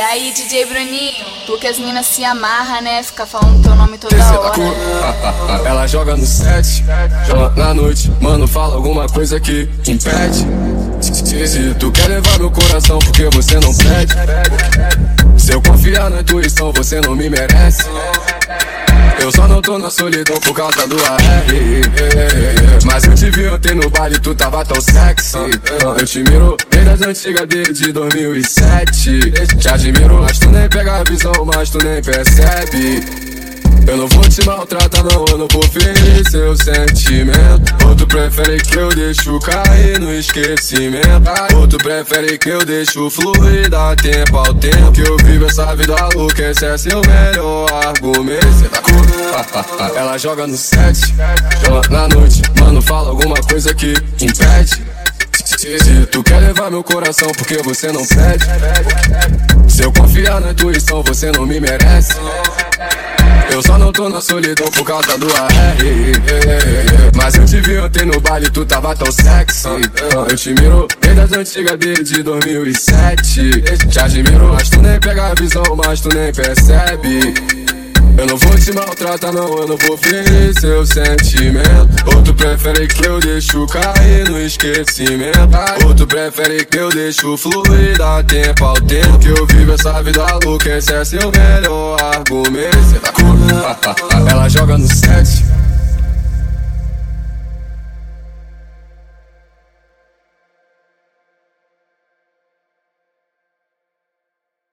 E aí, DJ Bruninho, porque as minas se amarram, né? Fica falando teu nome toda hora. Ela joga no set, joga na noite, mano, fala alguma coisa que impede. Se tu quer levar meu coração, porque você não pede. Se eu confiar na intuição, você não me merece. Eu só não tô na solidão por causa do AR baile, tu tava tão sexy Eu te miro desde as antigas desde 2007 Te admiro, mas tu nem pega a visão, mas tu nem percebe eu não vou te maltratar, não, eu não vou ferir seu sentimento. Ou tu prefere que eu deixo cair no esquecimento? Ou tu prefere que eu deixo fluir, dá tempo ao tempo. Que eu vivo essa vida louca, esse é seu melhor argumento. Ela joga no set, joga na noite, coisa que impede. Se tu quer levar meu coração, porque você não pede. Se eu confiar na intuição, você não me merece. Eu só não tô na solidão por causa do AR Mas eu te vi ontem no baile, tu tava tão sexy Eu te miro desde as antigas desde 2007 Te admiro, mas tu nem pega a visão, mas tu nem percebe eu não vou te maltratar, não, eu não vou ferir seu sentimento. Ou tu prefere que eu deixo cair no esquecimento? Ou tu prefere que eu deixo fluir, dá tempo ao tempo. Que eu vivo essa vida louca, esse é seu melhor argumento. Ela joga no set